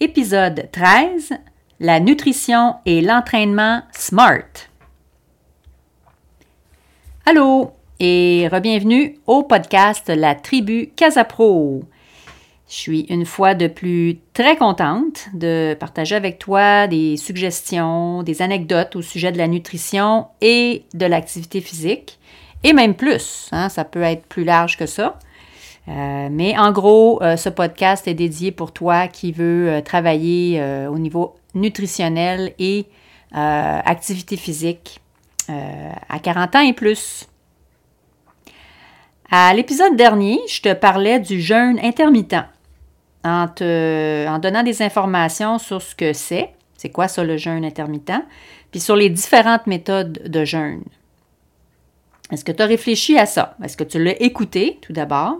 Épisode 13 La nutrition et l'entraînement SMART. Allô et re-bienvenue au podcast La Tribu Casapro. Je suis une fois de plus très contente de partager avec toi des suggestions, des anecdotes au sujet de la nutrition et de l'activité physique, et même plus, hein, ça peut être plus large que ça. Euh, mais en gros, euh, ce podcast est dédié pour toi qui veux euh, travailler au niveau nutritionnel et activité physique à 40 ans et plus. À l'épisode dernier, je te parlais du jeûne intermittent en, te, en donnant des informations sur ce que c'est, c'est quoi ça le jeûne intermittent, puis sur les différentes méthodes de jeûne. Est-ce que tu as réfléchi à ça? Est-ce que tu l'as écouté tout d'abord?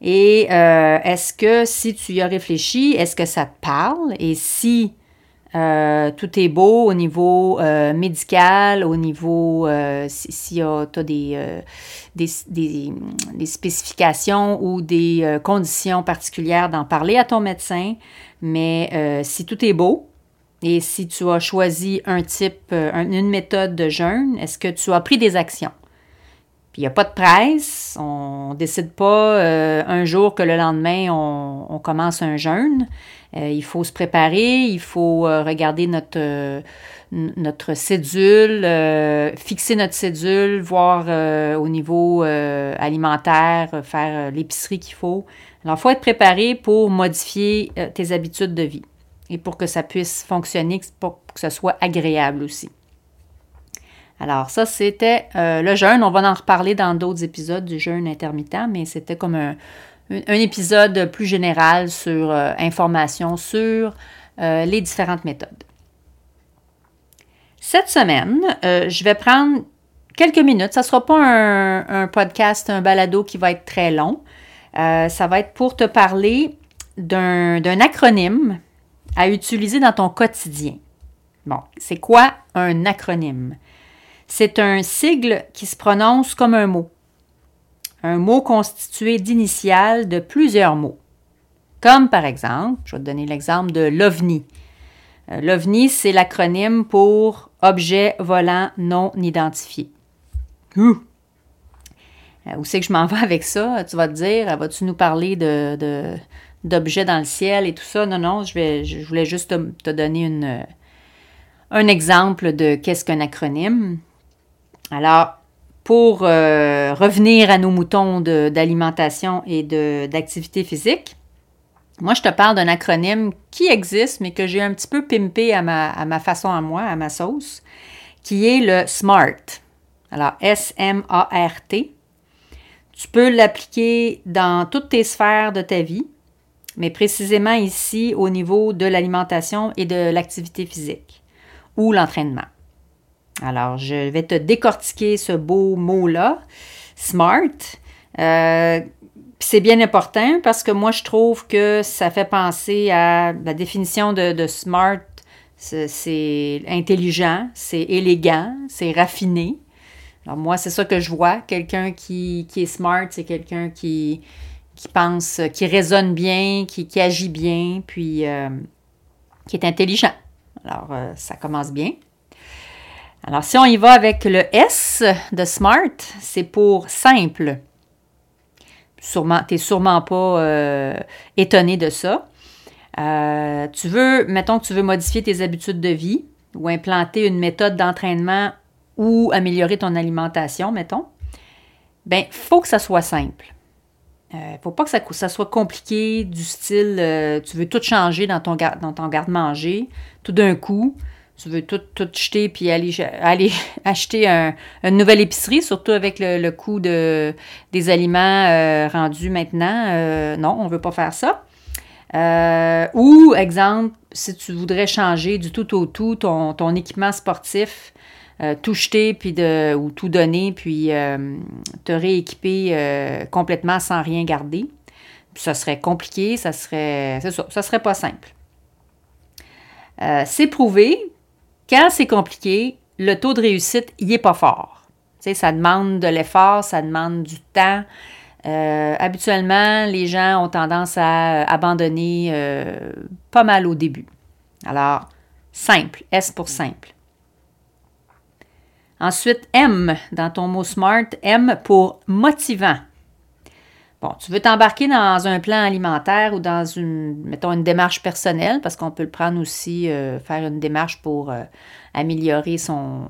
Et euh, est-ce que si tu y as réfléchi, est-ce que ça te parle? Et si euh, tout est beau au niveau euh, médical, au niveau si, tu as des, des, spécifications ou des conditions particulières d'en parler à ton médecin, mais si tout est beau et si tu as choisi un type, une méthode de jeûne, est-ce que tu as pris des actions? Il n'y a pas de presse. On ne décide pas euh, un jour que le lendemain, on, commence un jeûne. Euh, il faut se préparer, il faut euh, regarder notre, notre cédule, fixer notre cédule, voir au niveau alimentaire, faire l'épicerie qu'il faut. Alors, il faut être préparé pour modifier tes habitudes de vie et pour que ça puisse fonctionner, pour que ce soit agréable aussi. Alors ça, c'était euh, le jeûne. On va en reparler dans d'autres épisodes du jeûne intermittent, mais c'était comme un, épisode plus général sur euh, information sur euh, les différentes méthodes. Cette semaine, je vais prendre quelques minutes. Ça ne sera pas un, un, podcast, un balado qui va être très long. ça va être pour te parler d'un acronyme à utiliser dans ton quotidien. Bon, c'est quoi un acronyme? C'est un sigle qui se prononce comme un mot. Un mot constitué d'initiales de plusieurs mots. Comme par exemple, je vais te donner l'exemple de l'OVNI. Euh, L'OVNI, c'est l'acronyme pour Objet volant non identifié. Euh, où c'est que je m'en vais avec ça? Tu vas te dire, vas-tu nous parler d'objets dans le ciel et tout ça? Non, non, je, voulais juste te, donner un exemple de qu'est-ce qu'un acronyme. Alors, pour euh, revenir à nos moutons d'alimentation et d'activité physique, moi, je te parle d'un acronyme qui existe, mais que j'ai un petit peu pimpé à ma, à ma façon à moi, à ma sauce, qui est le SMART. Alors, S-M-A-R-T. Tu peux l'appliquer dans toutes tes sphères de ta vie, mais précisément ici au niveau de l'alimentation et de l'activité physique ou l'entraînement. Alors, je vais te décortiquer ce beau mot-là, SMART. Euh, c'est bien important parce que moi, je trouve que ça fait penser à la définition de, SMART. C'est intelligent, c'est élégant, c'est raffiné. Alors moi, c'est ça que je vois. Quelqu'un qui, est smart, c'est quelqu'un qui, pense, qui raisonne bien, qui, agit bien, puis euh, qui est intelligent. Alors, euh, ça commence bien. Alors, si on y va avec le S de SMART, c'est pour simple. Sûrement, tu n'es sûrement pas euh, étonné de ça. Euh, tu veux, mettons que tu veux modifier tes habitudes de vie ou implanter une méthode d'entraînement ou améliorer ton alimentation, mettons. Bien, il faut que ça soit simple. Il euh, ne faut pas que ça, soit compliqué, du style tu veux tout changer dans ton garde-manger tout d'un coup tu veux tout, tout jeter puis aller, aller acheter un, une nouvelle épicerie, surtout avec le, coût de, des aliments euh, rendus maintenant. Euh, non, on ne veut pas faire ça. Euh, ou, exemple, si tu voudrais changer du tout au tout ton, ton équipement sportif, tout jeter puis de, ou tout donner, puis te rééquiper complètement sans rien garder. ça serait compliqué, ça serait, ça, ça serait pas simple. c'est prouvé quand c'est compliqué, le taux de réussite, il n'est pas fort. Ça demande de l'effort, ça demande du temps. Euh, habituellement, les gens ont tendance à abandonner euh, pas mal au début. Alors, simple, S pour simple. Ensuite, M dans ton mot SMART, M pour motivant. Bon, tu veux t'embarquer dans un plan alimentaire ou dans une, mettons, une démarche personnelle, parce qu'on peut le prendre aussi, euh, faire une démarche pour euh, améliorer son,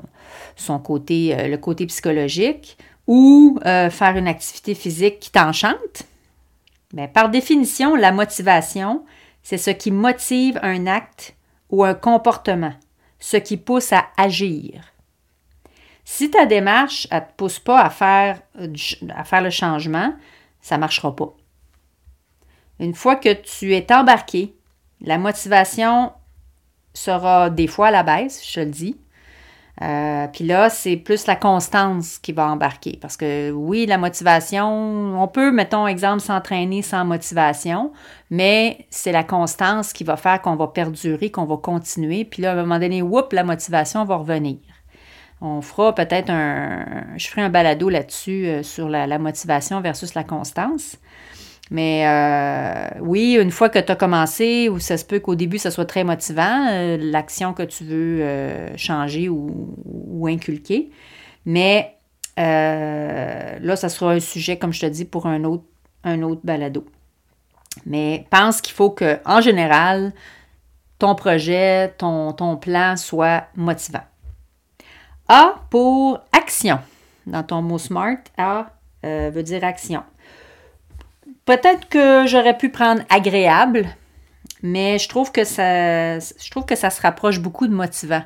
son côté, euh, le côté psychologique, ou faire une activité physique qui t'enchante. Bien, par définition, la motivation, c'est ce qui motive un acte ou un comportement, ce qui pousse à agir. Si ta démarche ne te pousse pas à faire, à faire le changement, ça ne marchera pas. Une fois que tu es embarqué, la motivation sera des fois à la baisse, je le dis. Euh, puis là, c'est plus la constance qui va embarquer. Parce que oui, la motivation, on peut, mettons, exemple, s'entraîner sans motivation, mais c'est la constance qui va faire qu'on va perdurer, qu'on va continuer. Puis là, à un moment donné, whoop, la motivation va revenir. On fera peut-être un. Je ferai un balado là-dessus euh, sur la, motivation versus la constance. Mais euh, oui, une fois que tu as commencé, ou ça se peut qu'au début, ça soit très motivant, euh, l'action que tu veux changer ou, inculquer. Mais là, ça sera un sujet, comme je te dis, pour un autre, un autre balado. Mais pense qu'il faut que, en général, ton projet, ton, ton plan soit motivant. A pour action. Dans ton mot SMART, A euh, veut dire action. Peut-être que j'aurais pu prendre agréable, mais je trouve que ça, je trouve que ça se rapproche beaucoup de motivant.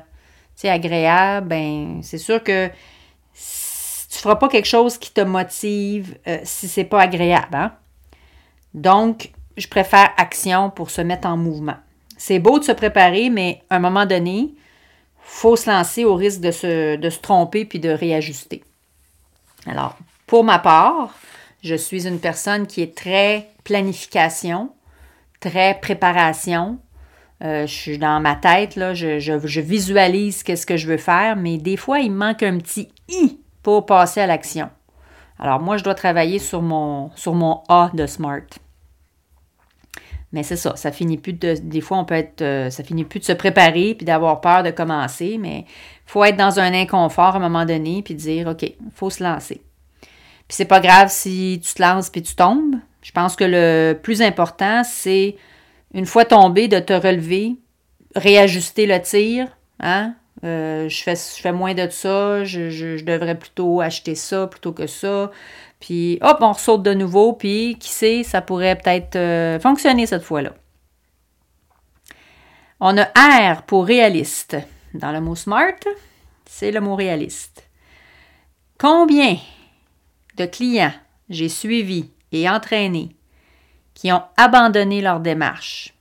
Tu agréable, ben, c'est sûr que tu ne feras pas quelque chose qui te motive euh, si c'est pas agréable. Hein? Donc, je préfère action pour se mettre en mouvement. C'est beau de se préparer, mais à un moment donné, faut se lancer au risque de se, de tromper puis de réajuster. Alors, pour ma part, je suis une personne qui est très planification, très préparation. Euh, je suis dans ma tête, là, je, visualise qu'est-ce que je veux faire, mais des fois, il manque un petit i pour passer à l'action. Alors, moi, je dois travailler sur mon, sur mon A de SMART. Mais c'est ça, ça finit plus de. Des fois, on peut être. Euh, ça finit plus de se préparer puis d'avoir peur de commencer, mais faut être dans un inconfort à un moment donné puis dire OK, il faut se lancer. Puis c'est pas grave si tu te lances puis tu tombes. Je pense que le plus important, c'est une fois tombé, de te relever, réajuster le tir. Hein? Euh, je, fais, je fais moins de ça, je, je, devrais plutôt acheter ça plutôt que ça. Puis hop, on ressaute de nouveau, puis qui sait, ça pourrait peut-être euh, fonctionner cette fois-là. On a R pour réaliste. Dans le mot smart, c'est le mot réaliste. Combien de clients j'ai suivis et entraînés qui ont abandonné leur démarche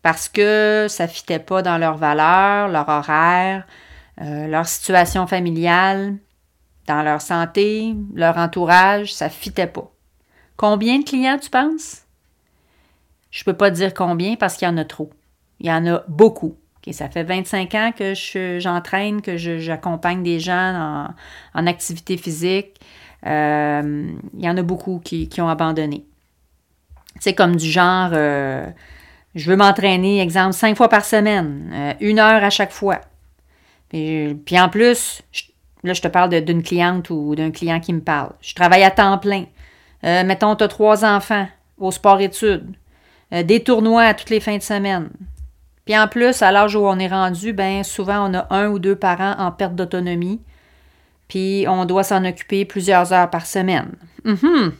parce que ça ne fitait pas dans leurs valeurs, leur horaire, euh, leur situation familiale, dans leur santé, leur entourage, ça fitait pas. Combien de clients tu penses? Je peux pas dire combien parce qu'il y en a trop. Il y en a beaucoup. ça fait 25 ans que j'entraîne, que j'accompagne des gens en, activité physique. Euh, il y en a beaucoup qui, ont abandonné. C'est comme du genre, euh, je veux m'entraîner, exemple, cinq fois par semaine, euh, une heure à chaque fois. Puis, puis en plus, je, Là, je te parle d'une cliente ou d'un client qui me parle. Je travaille à temps plein. Euh, mettons, tu as trois enfants au sport-études. Euh, des tournois à toutes les fins de semaine. Puis en plus, à l'âge où on est rendu, ben souvent, on a un ou deux parents en perte d'autonomie. Puis on doit s'en occuper plusieurs heures par semaine. Mm-hmm.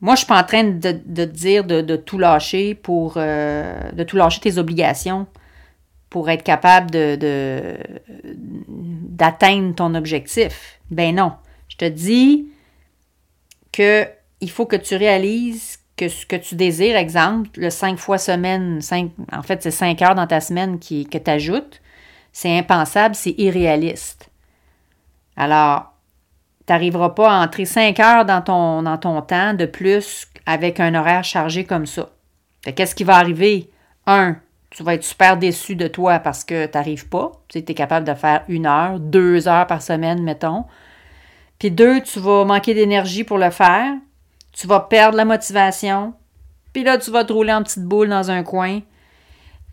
Moi, je suis pas en train de, te dire de, tout lâcher pour euh, de tout lâcher tes obligations pour être capable de, d'atteindre ton objectif? Ben non. Je te dis que il faut que tu réalises que ce que tu désires, exemple, le 5 fois semaine, 5, en fait, c'est 5 heures dans ta semaine qui, que tu ajoutes, c'est impensable, c'est irréaliste. Alors, tu n'arriveras pas à entrer 5 heures dans ton, dans ton temps de plus avec un horaire chargé comme ça. Qu'est-ce qui va arriver? Un, tu vas être super déçu de toi parce que tu n'arrives pas. Tu es capable de faire une heure, deux heures par semaine, mettons. Puis deux, tu vas manquer d'énergie pour le faire. Tu vas perdre la motivation. Puis là, tu vas te rouler en petite boule dans un coin.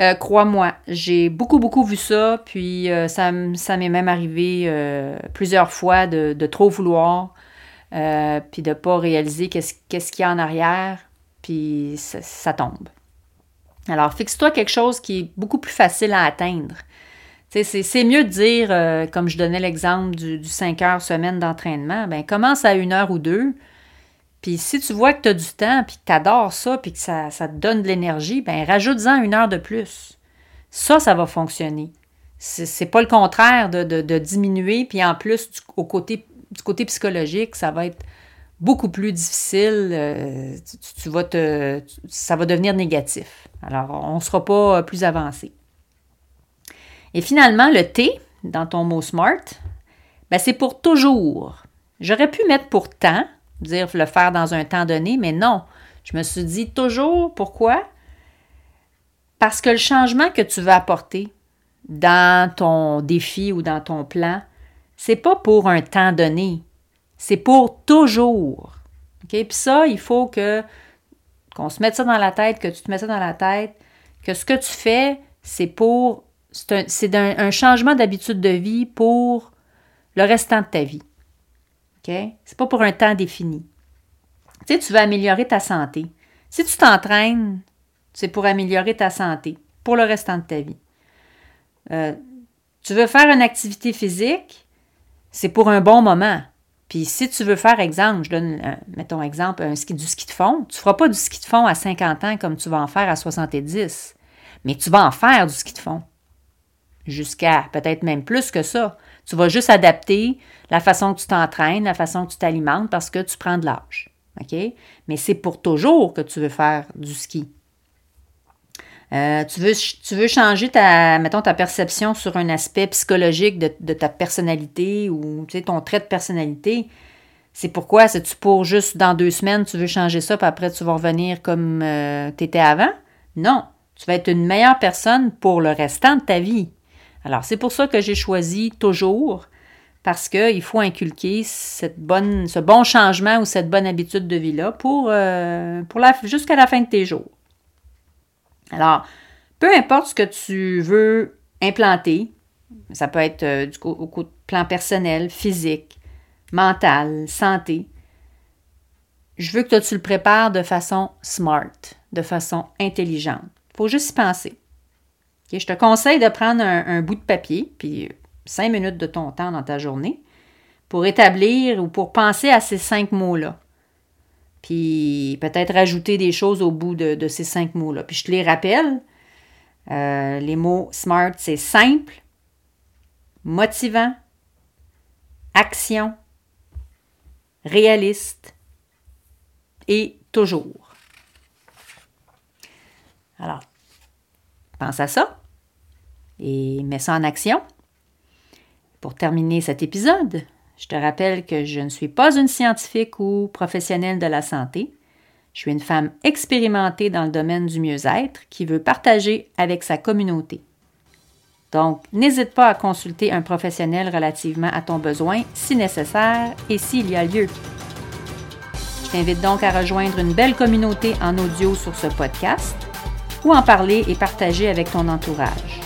Euh, crois-moi, j'ai beaucoup, beaucoup vu ça. Puis euh, ça, m'est même arrivé euh, plusieurs fois de, trop vouloir. puis de ne pas réaliser qu'est-ce qu'il y a en arrière. Puis ça tombe. Alors, fixe-toi quelque chose qui est beaucoup plus facile à atteindre. C'est mieux de dire, euh, comme je donnais l'exemple du, 5 heures semaine d'entraînement, ben commence à une heure ou deux. Puis si tu vois que tu as du temps, puis que tu adores ça, puis que ça, te donne de l'énergie, ben rajoute-en une heure de plus. Ça, ça va fonctionner. C'est pas le contraire de, diminuer, puis en plus, du, au côté, du côté psychologique, ça va être beaucoup plus difficile. Euh, ça va devenir négatif. Alors, on ne sera pas plus avancé. Et finalement, le T dans ton mot SMART, ben c'est pour toujours. J'aurais pu mettre pour temps, dire le faire dans un temps donné, mais non. Je me suis dit toujours, pourquoi? Parce que le changement que tu veux apporter dans ton défi ou dans ton plan, c'est pas pour un temps donné, c'est pour toujours. OK? Puis ça, il faut que qu'on se mette ça dans la tête, que tu te mettes ça dans la tête, que ce que tu fais, c'est pour c'est un, changement d'habitude de vie pour le restant de ta vie. OK? C'est pas pour un temps défini. Tu sais, tu veux améliorer ta santé. Si tu t'entraînes, c'est pour améliorer ta santé pour le restant de ta vie. Euh, tu veux faire une activité physique, c'est pour un bon moment. Puis si tu veux faire, exemple, je donne, euh, mettons exemple, un ski, du ski de fond, tu ne feras pas du ski de fond à 50 ans comme tu vas en faire à 70, mais tu vas en faire du ski de fond jusqu'à peut-être même plus que ça. Tu vas juste adapter la façon que tu t'entraînes, la façon que tu t'alimentes parce que tu prends de l'âge. OK? Mais c'est pour toujours que tu veux faire du ski. Euh, tu, veux, tu changer ta, mettons, ta perception sur un aspect psychologique de, ta personnalité ou ton trait de personnalité? C'est pourquoi? C'est-tu pour juste dans deux semaines, tu veux changer ça, puis après tu vas revenir comme euh, tu étais avant? Non. Tu vas être une meilleure personne pour le restant de ta vie. Alors, c'est pour ça que j'ai choisi toujours, parce qu'il faut inculquer cette bonne, ce bon changement ou cette bonne habitude de vie-là pour, euh, jusqu'à la fin de tes jours. Alors, peu importe ce que tu veux implanter, ça peut être euh, du au plan personnel, physique, mental, santé, je veux que tu le prépares de façon smart, de façon intelligente. Il faut juste y penser je te conseille de prendre un, bout de papier, puis cinq minutes de ton temps dans ta journée, pour établir ou pour penser à ces cinq mots-là. Puis peut-être rajouter des choses au bout de, ces cinq mots-là. Puis je te les rappelle. Euh, les mots SMART, c'est simple, motivant, action, réaliste et toujours. Alors, pense à ça et mets ça en action. Pour terminer cet épisode, je te rappelle que je ne suis pas une scientifique ou professionnelle de la santé. Je suis une femme expérimentée dans le domaine du mieux-être qui veut partager avec sa communauté. Donc, n'hésite pas à consulter un professionnel relativement à ton besoin si nécessaire et s'il y a lieu. Je t'invite donc à rejoindre une belle communauté en audio sur ce podcast ou en parler et partager avec ton entourage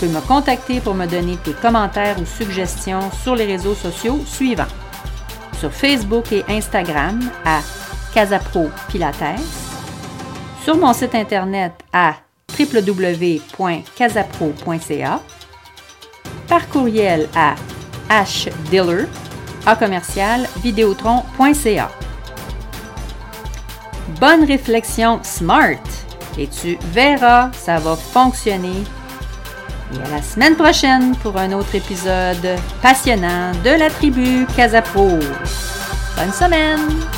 peux me contacter pour me donner tes commentaires ou suggestions sur les réseaux sociaux suivants. Sur Facebook et Instagram à Casapro Pilates, sur mon site internet à www.casapro.ca, par courriel à hdiller à commercial. Bonne réflexion smart et tu verras, ça va fonctionner Et à la semaine prochaine pour un autre épisode passionnant de la tribu Casapro. Bonne semaine!